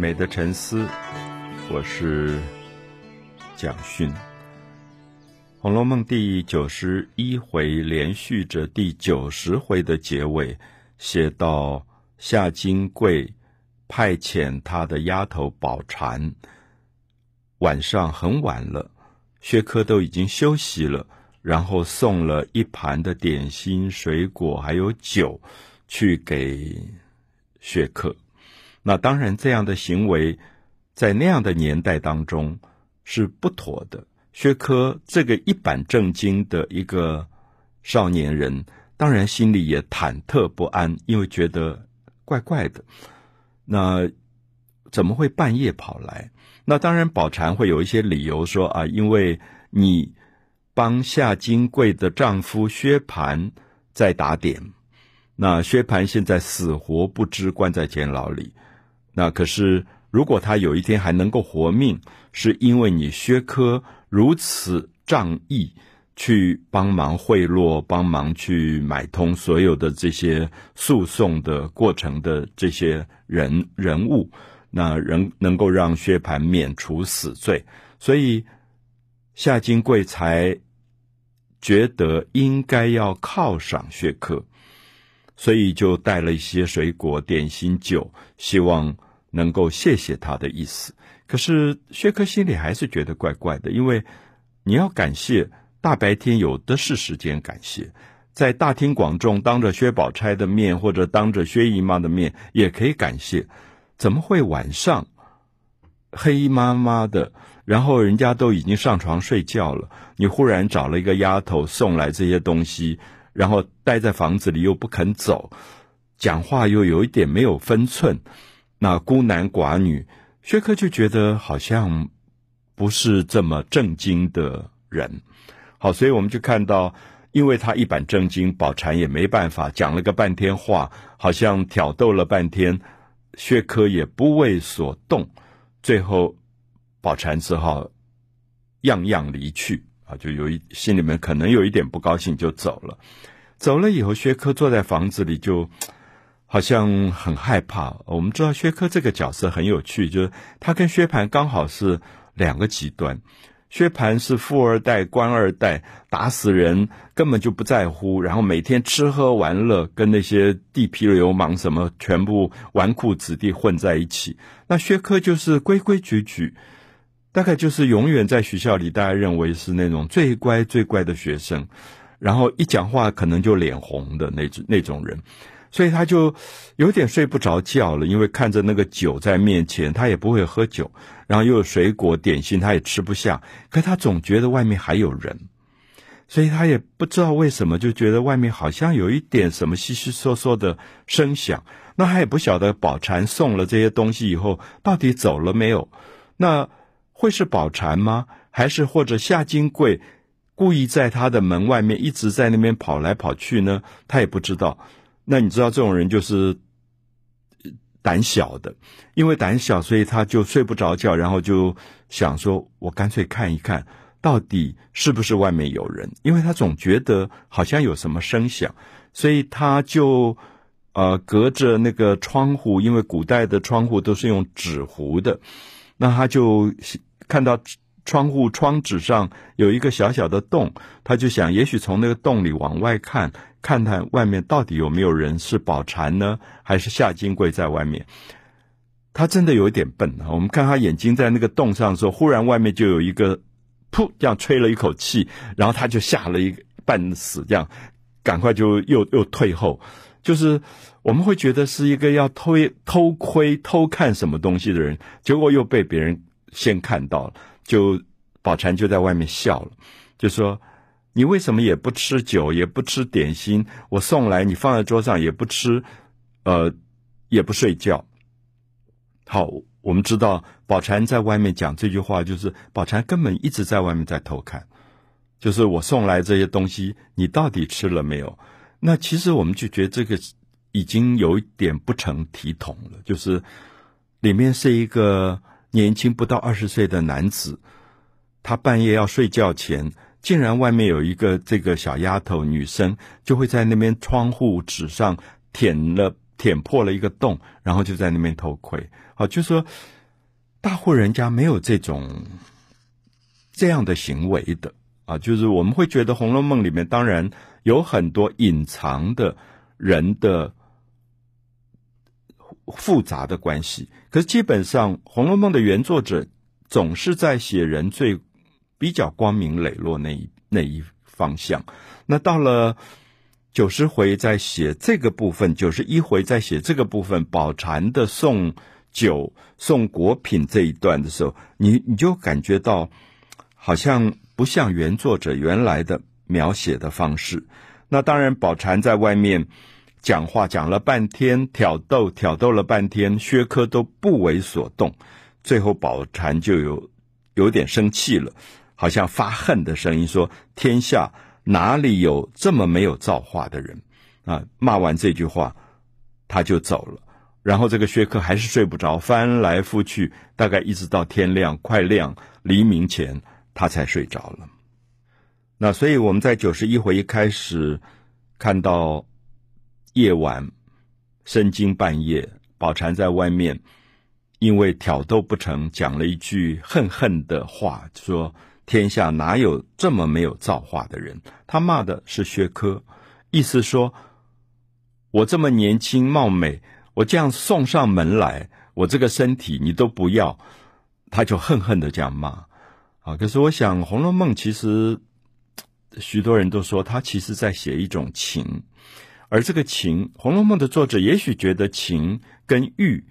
美的沉思，我是蒋勋。《红楼梦》第九十一回连续着第九十回的结尾，写到夏金桂派遣他的丫头宝馋，晚上很晚了，薛科都已经休息了，然后送了一盘的点心、水果还有酒去给薛科。那当然，这样的行为在那样的年代当中是不妥的。薛科这个一本正经的一个少年人，当然心里也忐忑不安，因为觉得怪怪的。那怎么会半夜跑来？那当然，宝蟾会有一些理由说啊，因为你帮夏金桂的丈夫薛蟠在打点，那薛蟠现在死活不知，关在监牢里。那可是，如果他有一天还能够活命，是因为你薛科如此仗义，去帮忙贿赂，帮忙去买通所有的这些诉讼的过程的这些人人物，那人能够让薛蟠免除死罪，所以夏金贵才觉得应该要犒赏薛科。所以就带了一些水果、点心、酒，希望能够谢谢他的意思。可是薛科心里还是觉得怪怪的，因为你要感谢，大白天有的是时间感谢，在大庭广众当着薛宝钗的面，或者当着薛姨妈的面也可以感谢。怎么会晚上黑麻麻的，然后人家都已经上床睡觉了，你忽然找了一个丫头送来这些东西？然后待在房子里又不肯走，讲话又有一点没有分寸，那孤男寡女，薛科就觉得好像不是这么正经的人。好，所以我们就看到，因为他一本正经，宝釞也没办法，讲了个半天话，好像挑逗了半天，薛科也不为所动，最后宝釞只好样样离去。啊，就有一心里面可能有一点不高兴，就走了。走了以后，薛科坐在房子里，就好像很害怕。我们知道薛科这个角色很有趣，就是他跟薛蟠刚好是两个极端。薛蟠是富二代、官二代，打死人根本就不在乎，然后每天吃喝玩乐，跟那些地痞流氓什么全部纨绔子弟混在一起。那薛科就是规规矩矩。大概就是永远在学校里，大家认为是那种最乖最乖的学生，然后一讲话可能就脸红的那种那种人，所以他就有点睡不着觉了，因为看着那个酒在面前，他也不会喝酒，然后又有水果点心，他也吃不下，可他总觉得外面还有人，所以他也不知道为什么，就觉得外面好像有一点什么稀稀嗦嗦的声响，那他也不晓得宝蟾送了这些东西以后到底走了没有，那。会是宝蟾吗？还是或者夏金桂故意在他的门外面一直在那边跑来跑去呢？他也不知道。那你知道这种人就是胆小的，因为胆小，所以他就睡不着觉，然后就想说：“我干脆看一看到底是不是外面有人。”因为他总觉得好像有什么声响，所以他就呃隔着那个窗户，因为古代的窗户都是用纸糊的，那他就。看到窗户窗纸上有一个小小的洞，他就想，也许从那个洞里往外看，看看外面到底有没有人，是宝蟾呢，还是夏金桂在外面？他真的有一点笨啊。我们看他眼睛在那个洞上的时候，忽然外面就有一个噗，这样吹了一口气，然后他就吓了一半死，这样赶快就又又退后。就是我们会觉得是一个要偷偷窥、偷看什么东西的人，结果又被别人。先看到了，就宝釞就在外面笑了，就说：“你为什么也不吃酒，也不吃点心？我送来你放在桌上也不吃，呃，也不睡觉。”好，我们知道宝釞在外面讲这句话，就是宝釞根本一直在外面在偷看，就是我送来这些东西，你到底吃了没有？那其实我们就觉得这个已经有一点不成体统了，就是里面是一个。年轻不到二十岁的男子，他半夜要睡觉前，竟然外面有一个这个小丫头女生，就会在那边窗户纸上舔了舔破了一个洞，然后就在那边偷窥。好，就说大户人家没有这种这样的行为的啊，就是我们会觉得《红楼梦》里面当然有很多隐藏的人的复杂的关系，可是基本上《红楼梦》的原作者总是在写人最比较光明磊落那一那一方向。那到了九十回在写这个部分，九十一回在写这个部分，宝钗的送酒送果品这一段的时候，你你就感觉到好像不像原作者原来的描写的方式。那当然，宝钗在外面讲话讲了半天，挑逗挑逗了半天，薛科都不为所动。最后，宝钗就有有点生气了，好像发恨的声音说：“天下。”哪里有这么没有造化的人啊？骂完这句话，他就走了。然后这个薛科还是睡不着，翻来覆去，大概一直到天亮，快亮，黎明前，他才睡着了。那所以我们在九十一回一开始看到夜晚深更半夜，宝钗在外面因为挑逗不成，讲了一句恨恨的话，说。天下哪有这么没有造化的人？他骂的是薛科，意思说，我这么年轻貌美，我这样送上门来，我这个身体你都不要，他就恨恨的这样骂。啊，可是我想，《红楼梦》其实 许多人都说，他其实在写一种情，而这个情，《红楼梦》的作者也许觉得情跟欲，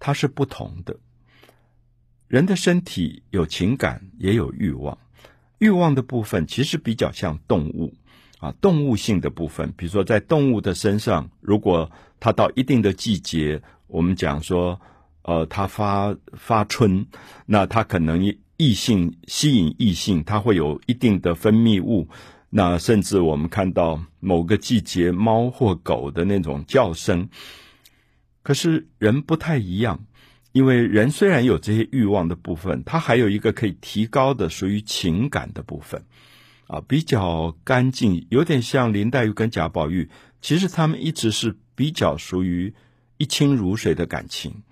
它是不同的。人的身体有情感，也有欲望。欲望的部分其实比较像动物啊，动物性的部分。比如说，在动物的身上，如果它到一定的季节，我们讲说，呃，它发发春，那它可能异性吸引异性，它会有一定的分泌物。那甚至我们看到某个季节，猫或狗的那种叫声。可是人不太一样。因为人虽然有这些欲望的部分，他还有一个可以提高的属于情感的部分，啊，比较干净，有点像林黛玉跟贾宝玉，其实他们一直是比较属于一清如水的感情，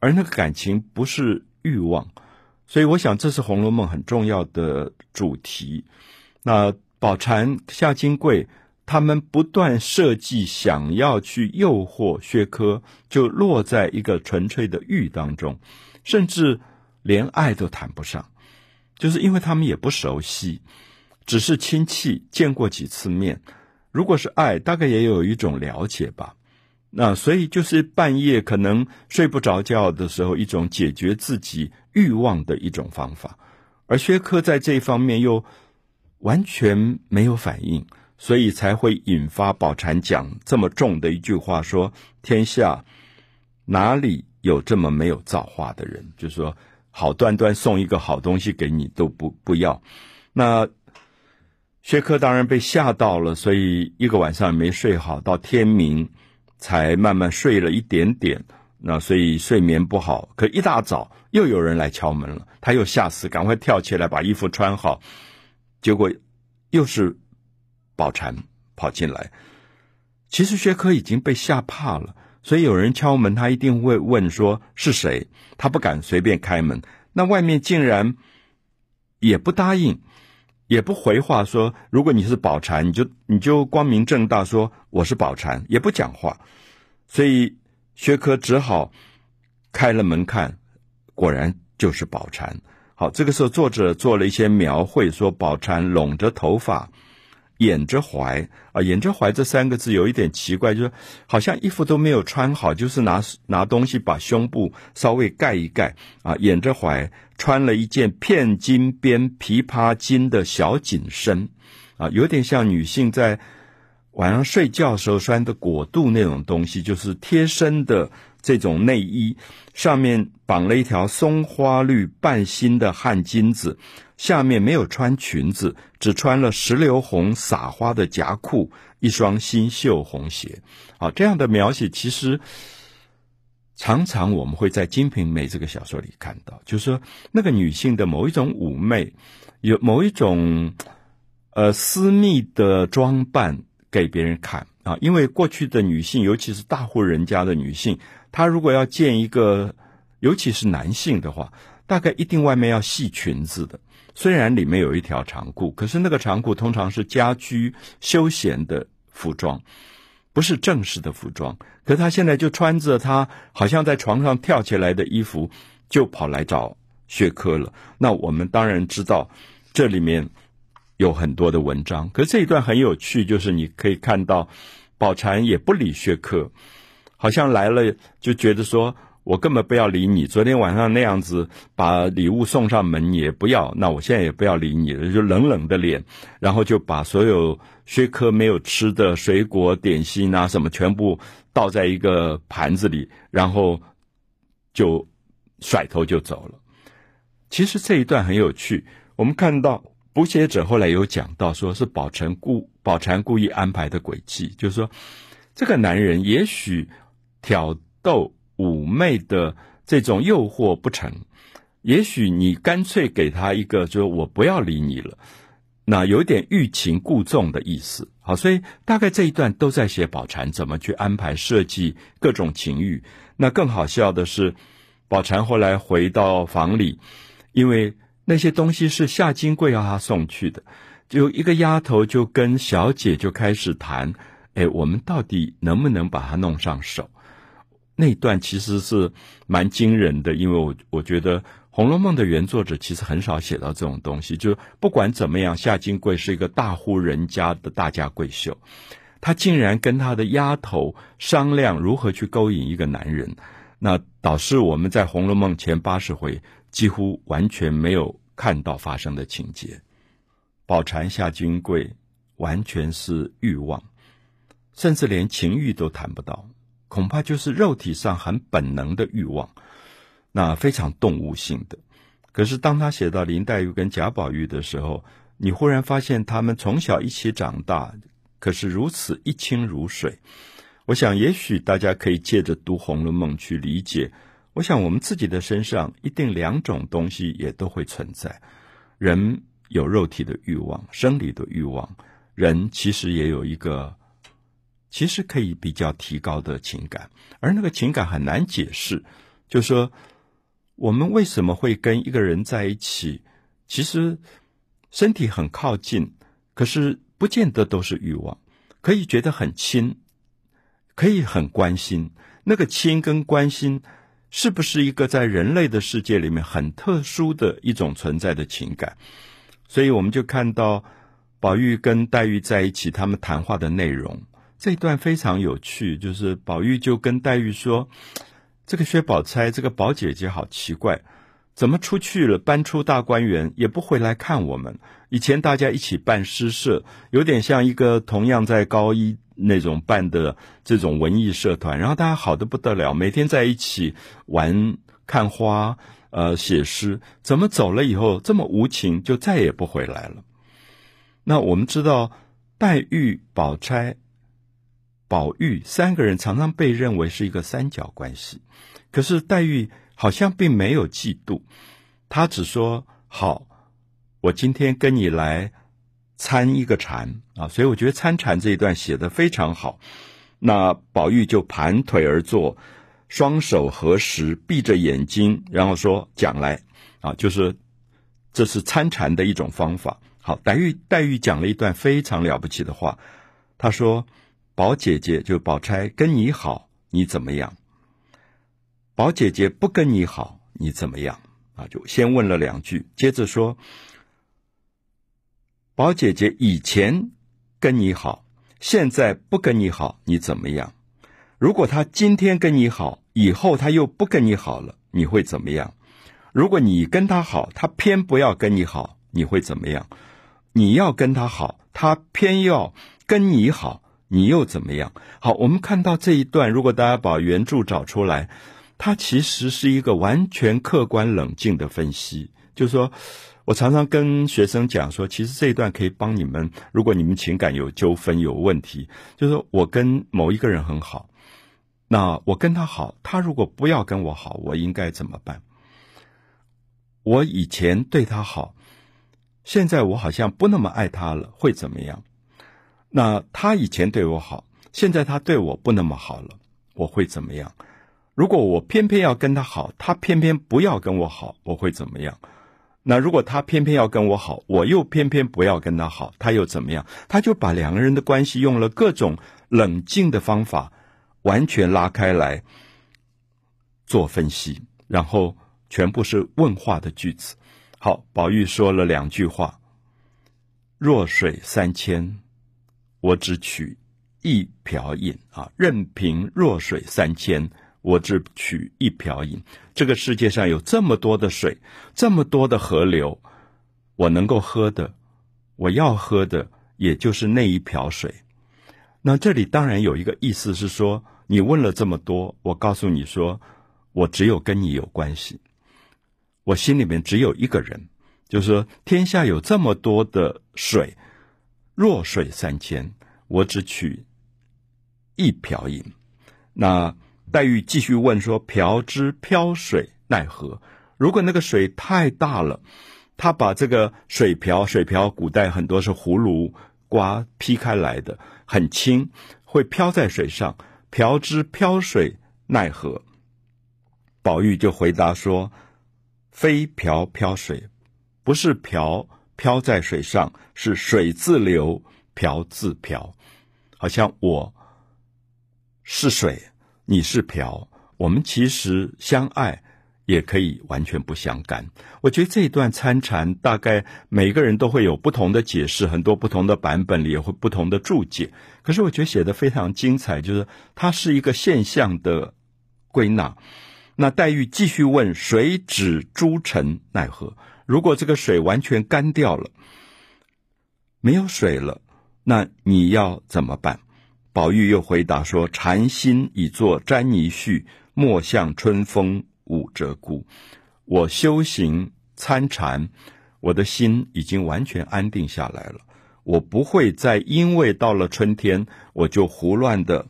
而那个感情不是欲望，所以我想这是《红楼梦》很重要的主题。那宝蟾、夏金桂。他们不断设计，想要去诱惑薛科，就落在一个纯粹的欲当中，甚至连爱都谈不上，就是因为他们也不熟悉，只是亲戚见过几次面。如果是爱，大概也有一种了解吧。那所以就是半夜可能睡不着觉的时候，一种解决自己欲望的一种方法。而薛科在这一方面又完全没有反应。所以才会引发宝禅讲这么重的一句话，说：“天下哪里有这么没有造化的人？就说，好端端送一个好东西给你都不不要。”那薛科当然被吓到了，所以一个晚上没睡好，到天明才慢慢睡了一点点。那所以睡眠不好，可一大早又有人来敲门了，他又吓死，赶快跳起来把衣服穿好，结果又是。宝蟾跑进来，其实薛科已经被吓怕了，所以有人敲门，他一定会问说是谁，他不敢随便开门。那外面竟然也不答应，也不回话说，如果你是宝蟾，你就你就光明正大说我是宝蟾，也不讲话。所以薛科只好开了门看，果然就是宝蟾。好，这个时候作者做了一些描绘，说宝钗拢着头发。掩着怀啊，掩着怀这三个字有一点奇怪，就是好像衣服都没有穿好，就是拿拿东西把胸部稍微盖一盖啊，掩着怀，穿了一件片金边琵琶金的小紧身啊，有点像女性在晚上睡觉时候穿的裹肚那种东西，就是贴身的这种内衣，上面绑了一条松花绿半新的汗巾子。下面没有穿裙子，只穿了石榴红洒花的夹裤，一双新绣红鞋。好，这样的描写其实常常我们会在《金瓶梅》这个小说里看到，就是说那个女性的某一种妩媚，有某一种呃私密的装扮，给别人看啊。因为过去的女性，尤其是大户人家的女性，他如果要见一个，尤其是男性的话，大概一定外面要系裙子的。虽然里面有一条长裤，可是那个长裤通常是家居休闲的服装，不是正式的服装。可是他现在就穿着他好像在床上跳起来的衣服，就跑来找薛科了。那我们当然知道，这里面有很多的文章。可是这一段很有趣，就是你可以看到，宝釧也不理薛科，好像来了就觉得说。我根本不要理你，昨天晚上那样子把礼物送上门也不要，那我现在也不要理你了，就冷冷的脸，然后就把所有薛科没有吃的水果点心啊什么全部倒在一个盘子里，然后就甩头就走了。其实这一段很有趣，我们看到补写者后来有讲到，说是宝釧故宝釧故意安排的诡计，就是说这个男人也许挑逗。妩媚的这种诱惑不成，也许你干脆给他一个，就是我不要理你了，那有点欲擒故纵的意思。好，所以大概这一段都在写宝釧怎么去安排设计各种情欲。那更好笑的是，宝釧后来回到房里，因为那些东西是夏金桂要他送去的，就一个丫头就跟小姐就开始谈，哎，我们到底能不能把它弄上手？那段其实是蛮惊人的，因为我我觉得《红楼梦》的原作者其实很少写到这种东西。就不管怎么样，夏金桂是一个大户人家的大家闺秀，她竟然跟她的丫头商量如何去勾引一个男人，那导致我们在《红楼梦》前八十回几乎完全没有看到发生的情节。宝蟾夏金桂完全是欲望，甚至连情欲都谈不到。恐怕就是肉体上很本能的欲望，那非常动物性的。可是当他写到林黛玉跟贾宝玉的时候，你忽然发现他们从小一起长大，可是如此一清如水。我想，也许大家可以借着读《红楼梦》去理解。我想，我们自己的身上一定两种东西也都会存在：人有肉体的欲望，生理的欲望；人其实也有一个。其实可以比较提高的情感，而那个情感很难解释。就说，我们为什么会跟一个人在一起？其实身体很靠近，可是不见得都是欲望。可以觉得很亲，可以很关心。那个亲跟关心，是不是一个在人类的世界里面很特殊的一种存在的情感？所以我们就看到宝玉跟黛玉在一起，他们谈话的内容。这一段非常有趣，就是宝玉就跟黛玉说：“这个薛宝钗，这个宝姐姐好奇怪，怎么出去了，搬出大观园也不回来看我们？以前大家一起办诗社，有点像一个同样在高一那种办的这种文艺社团，然后大家好得不得了，每天在一起玩、看花、呃写诗。怎么走了以后这么无情，就再也不回来了？那我们知道，黛玉、宝钗。”宝玉三个人常常被认为是一个三角关系，可是黛玉好像并没有嫉妒，她只说：“好，我今天跟你来参一个禅啊。”所以我觉得参禅这一段写得非常好。那宝玉就盘腿而坐，双手合十，闭着眼睛，然后说：“讲来啊，就是这是参禅的一种方法。”好，黛玉黛玉讲了一段非常了不起的话，她说。宝姐姐就宝钗跟你好，你怎么样？宝姐姐不跟你好，你怎么样？啊，就先问了两句，接着说：宝姐姐以前跟你好，现在不跟你好，你怎么样？如果她今天跟你好，以后她又不跟你好了，你会怎么样？如果你跟她好，她偏不要跟你好，你会怎么样？你要跟她好，她偏要跟你好。你又怎么样？好，我们看到这一段，如果大家把原著找出来，它其实是一个完全客观冷静的分析。就是说，我常常跟学生讲说，其实这一段可以帮你们，如果你们情感有纠纷、有问题，就是说我跟某一个人很好，那我跟他好，他如果不要跟我好，我应该怎么办？我以前对他好，现在我好像不那么爱他了，会怎么样？那他以前对我好，现在他对我不那么好了，我会怎么样？如果我偏偏要跟他好，他偏偏不要跟我好，我会怎么样？那如果他偏偏要跟我好，我又偏偏不要跟他好，他又怎么样？他就把两个人的关系用了各种冷静的方法，完全拉开来做分析，然后全部是问话的句子。好，宝玉说了两句话：“弱水三千，我只取一瓢饮啊！任凭弱水三千，我只取一瓢饮。这个世界上有这么多的水，这么多的河流，我能够喝的，我要喝的，也就是那一瓢水。那这里当然有一个意思是说，你问了这么多，我告诉你说，我只有跟你有关系。”我心里面只有一个人，就是说，天下有这么多的水，弱水三千，我只取一瓢饮。那黛玉继续问说：“瓢之漂水奈何？”如果那个水太大了，他把这个水瓢，水瓢古代很多是葫芦瓜劈开来的，很轻，会飘在水上。瓢之漂水奈何？宝玉就回答说。非瓢漂水，不是瓢漂在水上，是水自流，瓢自漂。好像我是水，你是瓢，我们其实相爱，也可以完全不相干。我觉得这一段参禅，大概每个人都会有不同的解释，很多不同的版本里也会不同的注解。可是我觉得写得非常精彩，就是它是一个现象的归纳。那黛玉继续问：“水止诸尘奈何？如果这个水完全干掉了，没有水了，那你要怎么办？”宝玉又回答说：“禅心已作沾泥絮，莫向春风舞鷓鴣。我修行参禅，我的心已经完全安定下来了。我不会再因为到了春天，我就胡乱的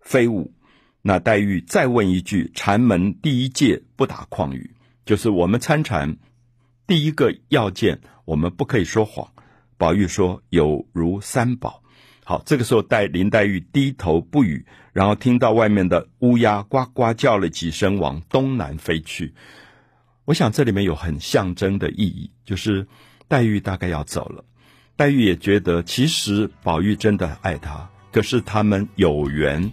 飞舞。”那黛玉再问一句：“禅门第一戒不打诳语，就是我们参禅第一个要件，我们不可以说谎。”宝玉说：“有如三宝。”好，这个时候黛林黛玉低头不语，然后听到外面的乌鸦呱呱叫了几声，往东南飞去。我想这里面有很象征的意义，就是黛玉大概要走了。黛玉也觉得，其实宝玉真的爱她，可是他们有缘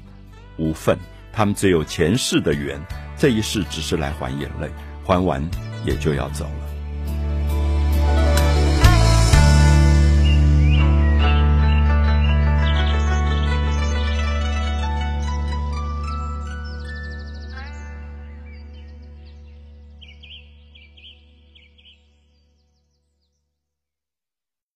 无分。他们只有前世的缘，这一世只是来还眼泪，还完也就要走了。